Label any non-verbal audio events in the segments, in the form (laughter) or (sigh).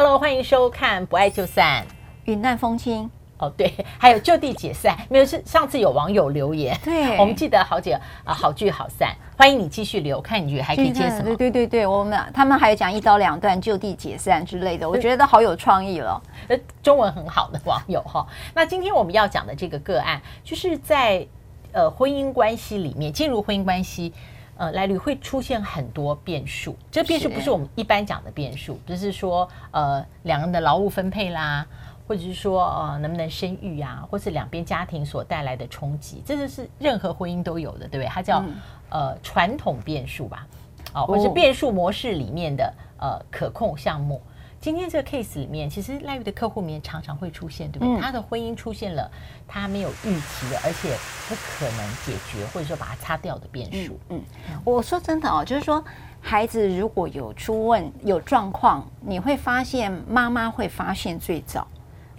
Hello，欢迎收看《不爱就散》，云淡风轻。哦，对，(laughs) 还有就地解散，没有是上次有网友留言，对，(laughs) 我们记得好几个啊，好聚好散，欢迎你继续留，看你觉得还可以接什么？对对对对，我们他们还有讲一刀两断、就地解散之类的，我觉得好有创意了。呃，中文很好的网友哈。那今天我们要讲的这个个案，就是在呃婚姻关系里面进入婚姻关系，呃，来旅会出现很多变数。这变数不是我们一般讲的变数，就是说呃两人的劳务分配啦。或者是说，呃，能不能生育啊？或是两边家庭所带来的冲击，这就是任何婚姻都有的，对不对？它叫、嗯、呃传统变数吧，哦，或是变数模式里面的呃可控项目。今天这个 case 里面，其实赖玉的客户里面常常会出现，对不对？嗯、他的婚姻出现了他没有预期的，而且不可能解决，或者说把它擦掉的变数。嗯，嗯我说真的哦，就是说孩子如果有出问有状况，你会发现妈妈会发现最早。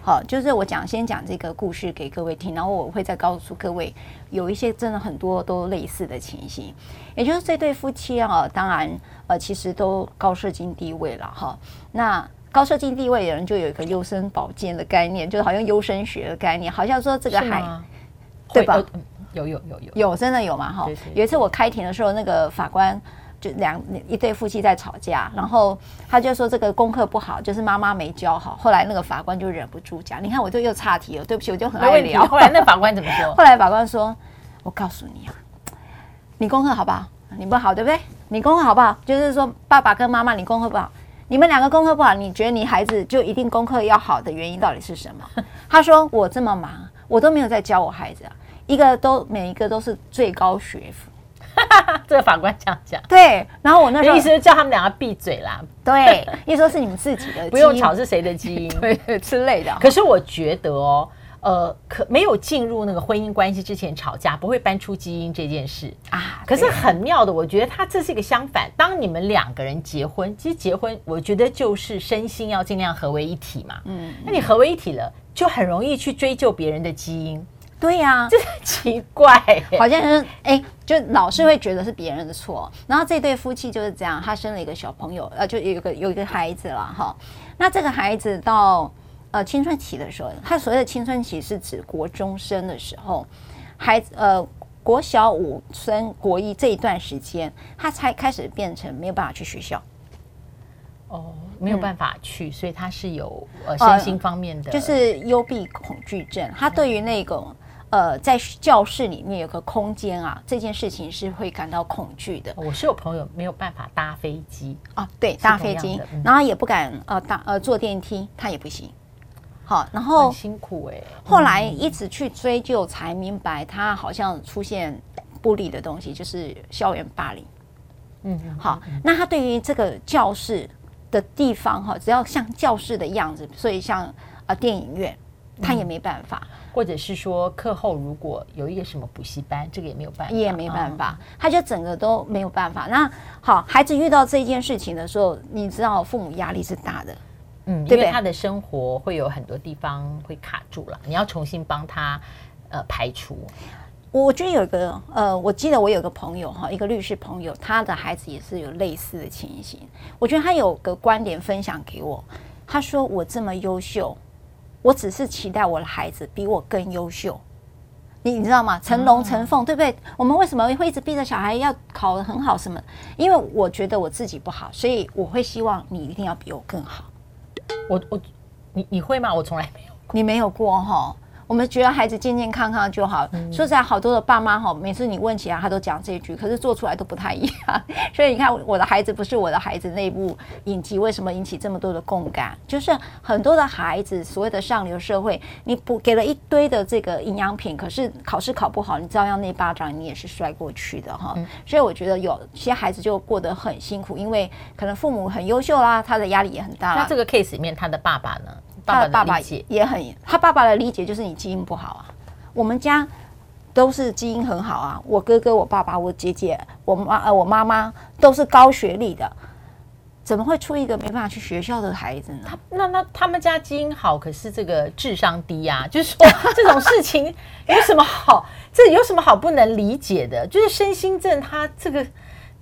好，就是我讲先讲这个故事给各位听，然后我会再告诉各位，有一些真的很多都类似的情形，也就是这对夫妻啊，当然呃其实都高社经地位了哈。那高社经地位的人就有一个优生保健的概念，就好像优生学的概念，好像说这个还对吧？有有有有有真的有吗？哈，有一次我开庭的时候，那个法官。就两一对夫妻在吵架，然后他就说这个功课不好，就是妈妈没教好。后来那个法官就忍不住讲：“你看，我就又岔题了，对不起，我就很爱聊。”后来那法官怎么说？(laughs) 后来法官说：“我告诉你啊，你功课好不好？你不好，对不对？你功课好不好？就是说爸爸跟妈妈，你功课不好，你们两个功课不好，你觉得你孩子就一定功课要好的原因到底是什么？” (laughs) 他说：“我这么忙，我都没有在教我孩子啊，一个都每一个都是最高学府。” (laughs) 这个法官这样讲，对，然后我那时候意思是叫他们两个闭嘴啦，对，(laughs) 意思说是你们自己的，不用吵是谁的基因，对之类的。可是我觉得哦，呃，可没有进入那个婚姻关系之前吵架，不会搬出基因这件事啊。可是很妙的，我觉得他这是一个相反。当你们两个人结婚，其实结婚，我觉得就是身心要尽量合为一体嘛。嗯，那你合为一体了，就很容易去追究别人的基因。对呀、啊，这很奇怪，好像是哎，就老是会觉得是别人的错。然后这对夫妻就是这样，他生了一个小朋友，呃，就有一个有一个孩子了哈。那这个孩子到呃青春期的时候，他所谓的青春期是指国中生的时候，孩子呃国小五升国一这一段时间，他才开始变成没有办法去学校。哦，没有办法去，嗯、所以他是有呃身心方面的，就是幽闭恐惧症。他对于那个。呃，在教室里面有个空间啊，这件事情是会感到恐惧的。我是有朋友没有办法搭飞机啊，对，搭飞机，嗯、然后也不敢呃搭呃坐电梯，他也不行。好，然后辛苦哎、欸。后来一直去追究，才明白他好像出现不利的东西，就是校园霸凌。嗯，好，那他对于这个教室的地方哈，只要像教室的样子，所以像啊、呃、电影院，他也没办法。嗯或者是说课后如果有一个什么补习班，这个也没有办法，也没办法，他就整个都没有办法。那好，孩子遇到这件事情的时候，你知道父母压力是大的，嗯，因为他的生活会有很多地方会卡住了，你要重新帮他呃排除。我觉得有一个呃，我记得我有个朋友哈，一个律师朋友，他的孩子也是有类似的情形。我觉得他有个观点分享给我，他说我这么优秀。我只是期待我的孩子比我更优秀，你你知道吗？成龙成凤，对不对？我们为什么会一直逼着小孩要考得很好？什么？因为我觉得我自己不好，所以我会希望你一定要比我更好。我我你你会吗？我从来没有，你没有过哈。我们觉得孩子健健康康就好。嗯、说实在，好多的爸妈哈，每次你问起来，他都讲这一句，可是做出来都不太一样。(laughs) 所以你看，我的孩子不是我的孩子，那部影集为什么引起这么多的共感？就是很多的孩子，所谓的上流社会，你不给了一堆的这个营养品，可是考试考不好，你照样那巴掌你也是摔过去的哈。嗯、所以我觉得有些孩子就过得很辛苦，因为可能父母很优秀啦，他的压力也很大。那这个 case 里面，他的爸爸呢？他的爸爸也很，他爸爸的理解就是你基因不好啊。我们家都是基因很好啊，我哥哥、我爸爸、我姐姐、我妈呃我妈妈都是高学历的，怎么会出一个没办法去学校的孩子呢？他那那他们家基因好，可是这个智商低呀、啊，就是说 (laughs) 这种事情有什么好？这有什么好不能理解的？就是身心症，他这个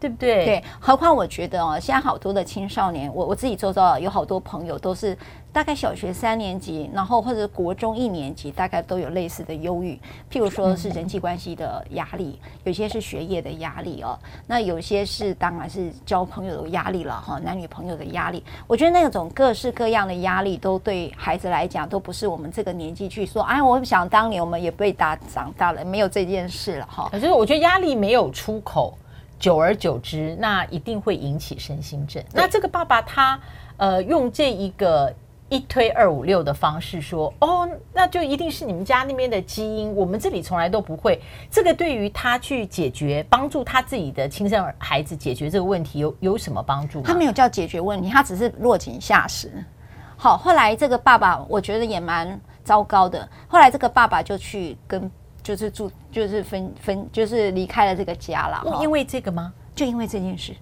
对不对？对，何况我觉得哦，现在好多的青少年，我我自己周遭有好多朋友都是大概小学三年级，然后或者国中一年级，大概都有类似的忧郁。譬如说是人际关系的压力，嗯、有些是学业的压力哦，那有些是当然是交朋友的压力了哈，男女朋友的压力。我觉得那种各式各样的压力，都对孩子来讲，都不是我们这个年纪去说。哎，我想当年我们也被打长大了，没有这件事了哈。可是我觉得压力没有出口。久而久之，那一定会引起身心症。那这个爸爸他呃用这一个一推二五六的方式说，哦，那就一定是你们家那边的基因，我们这里从来都不会。这个对于他去解决，帮助他自己的亲生孩子解决这个问题有有什么帮助吗？他没有叫解决问题，他只是落井下石。好，后来这个爸爸我觉得也蛮糟糕的。后来这个爸爸就去跟。就是住，就是分分，就是离开了这个家了。因为这个吗？就因为这件事。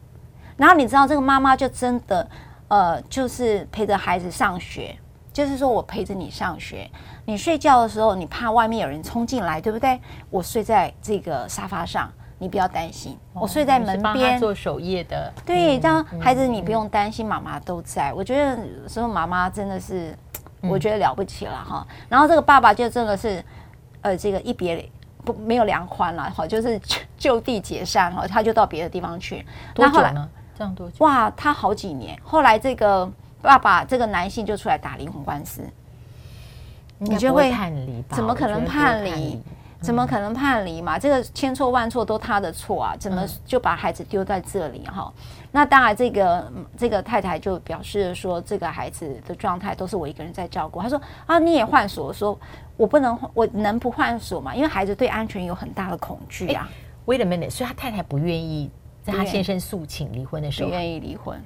然后你知道，这个妈妈就真的，呃，就是陪着孩子上学。就是说我陪着你上学，你睡觉的时候，你怕外面有人冲进来，对不对？我睡在这个沙发上，你不要担心。哦、我睡在门边做守夜的。对，这样孩子你不用担心，妈妈都在。我觉得有时候妈妈真的是，我觉得了不起了哈。然后这个爸爸就真的是。呃，这个一别不没有两宽了，好，就是 (laughs) 就地解散哈，他就到别的地方去。那后来呢？这样多久？哇，他好几年。后来这个爸爸，这个男性就出来打离婚官司。你觉得会判离吧？怎么可能判离？怎么可能判离嘛？这个千错万错都他的错啊！怎么就把孩子丢在这里哈？那当然，这个这个太太就表示说，这个孩子的状态都是我一个人在照顾。他说啊，你也换锁？说我不能，我能不换锁吗？因为孩子对安全有很大的恐惧啊。Wait a minute，所以他太太不愿意在他先生诉请离婚的时候，不愿意离婚，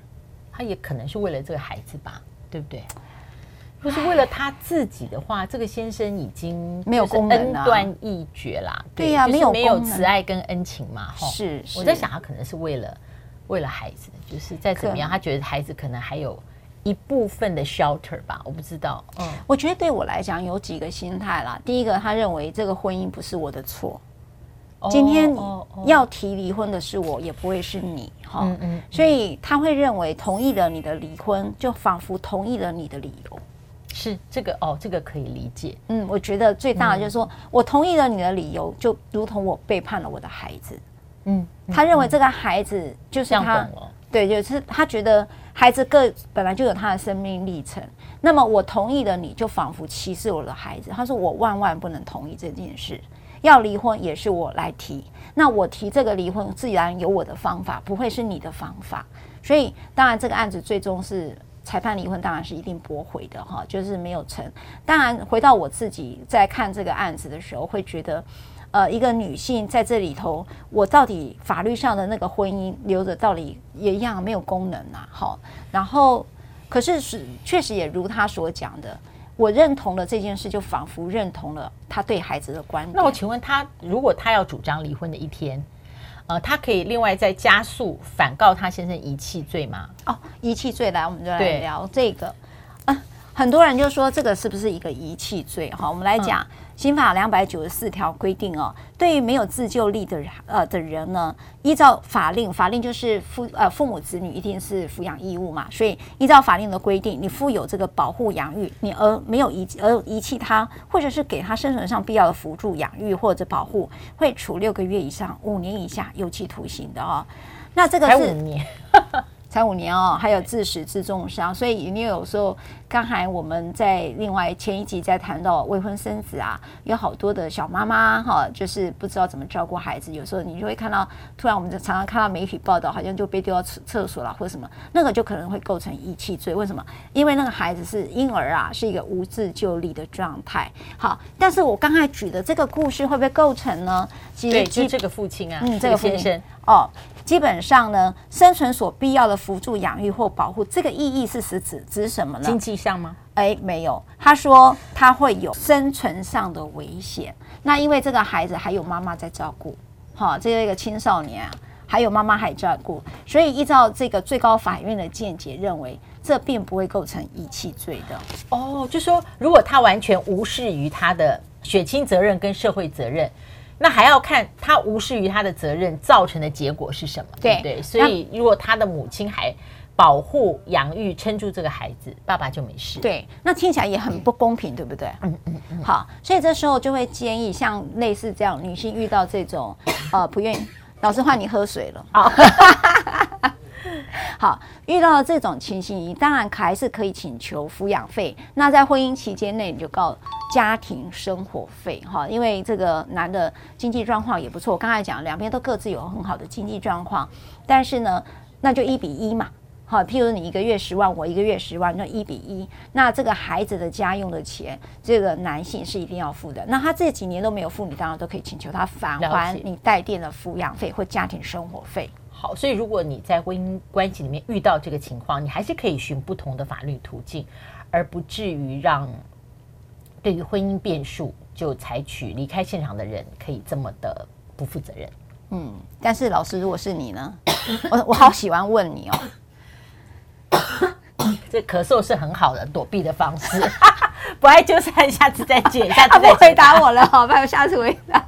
他也可能是为了这个孩子吧，对不对？不是为了他自己的话，这个先生已经没有功能，恩断义绝啦。对呀，没有没有慈爱跟恩情嘛。哈，是。我在想，他可能是为了为了孩子，就是再怎么样，他觉得孩子可能还有一部分的 shelter 吧。我不知道。嗯，我觉得对我来讲有几个心态啦。第一个，他认为这个婚姻不是我的错。今天要提离婚的是我，也不会是你。哈，嗯嗯。所以他会认为同意了你的离婚，就仿佛同意了你的理由。是这个哦，这个可以理解。嗯，我觉得最大的就是说，嗯、我同意了你的理由，就如同我背叛了我的孩子。嗯，他认为这个孩子就是他，对，就是他觉得孩子个本来就有他的生命历程。那么我同意了你，就仿佛歧视我的孩子。他说我万万不能同意这件事，要离婚也是我来提。那我提这个离婚，自然有我的方法，不会是你的方法。所以当然这个案子最终是。裁判离婚当然是一定驳回的哈，就是没有成。当然，回到我自己在看这个案子的时候，会觉得，呃，一个女性在这里头，我到底法律上的那个婚姻留着，到底也一样没有功能呐。好，然后可是是确实也如他所讲的，我认同了这件事，就仿佛认同了他对孩子的观点。那我请问他，如果他要主张离婚的一天？呃，他可以另外再加速反告他先生遗弃罪吗？哦，遗弃罪，来，我们就来聊这个。啊，很多人就说这个是不是一个遗弃罪？哈，我们来讲。嗯刑法两百九十四条规定哦，对于没有自救力的呃的人呢，依照法令，法令就是父呃父母子女一定是抚养义务嘛，所以依照法令的规定，你负有这个保护养育你而没有遗而遗弃他，或者是给他生存上必要的辅助养育或者保护，会处六个月以上五年以下有期徒刑的哦。那这个是五年。才五年哦，还有致死致重伤，所以你有时候刚才我们在另外前一集在谈到未婚生子啊，有好多的小妈妈哈，就是不知道怎么照顾孩子，有时候你就会看到，突然我们就常常看到媒体报道，好像就被丢到厕厕所了或者什么，那个就可能会构成遗弃罪。为什么？因为那个孩子是婴儿啊，是一个无自救力的状态。好，但是我刚才举的这个故事会不会构成呢？其实对，就这个父亲啊，嗯，这个先生哦。基本上呢，生存所必要的辅助养育或保护，这个意义是实指指什么呢？经济上吗？哎，没有。他说他会有生存上的危险。那因为这个孩子还有妈妈在照顾，好，这个一个青少年啊，还有妈妈还照顾，所以依照这个最高法院的见解，认为这并不会构成遗弃罪的。哦，就说如果他完全无视于他的血亲责任跟社会责任。那还要看他无视于他的责任造成的结果是什么，对不对？所以如果他的母亲还保护、养育、撑住这个孩子，爸爸就没事。对，那听起来也很不公平，对不对？嗯嗯嗯。好，所以这时候就会建议，像类似这样女性遇到这种呃不愿意，老师换你喝水了。好。(laughs) 好，遇到这种情形，你当然还是可以请求抚养费。那在婚姻期间内，你就告家庭生活费哈，因为这个男的经济状况也不错。我刚才讲，两边都各自有很好的经济状况，但是呢，那就一比一嘛。好，譬如你一个月十万，我一个月十万，那一比一。那这个孩子的家用的钱，这个男性是一定要付的。那他这几年都没有付，你当然都可以请求他返还你带电的抚养费或家庭生活费。好，所以如果你在婚姻关系里面遇到这个情况，你还是可以寻不同的法律途径，而不至于让对于婚姻变数就采取离开现场的人可以这么的不负责任。嗯，但是老师，如果是你呢？(coughs) 我我好喜欢问你哦。(coughs) 这咳嗽是很好的躲避的方式，(laughs) 不爱就算，下次再见。下次再回答我了，好，吧，我，下次回答。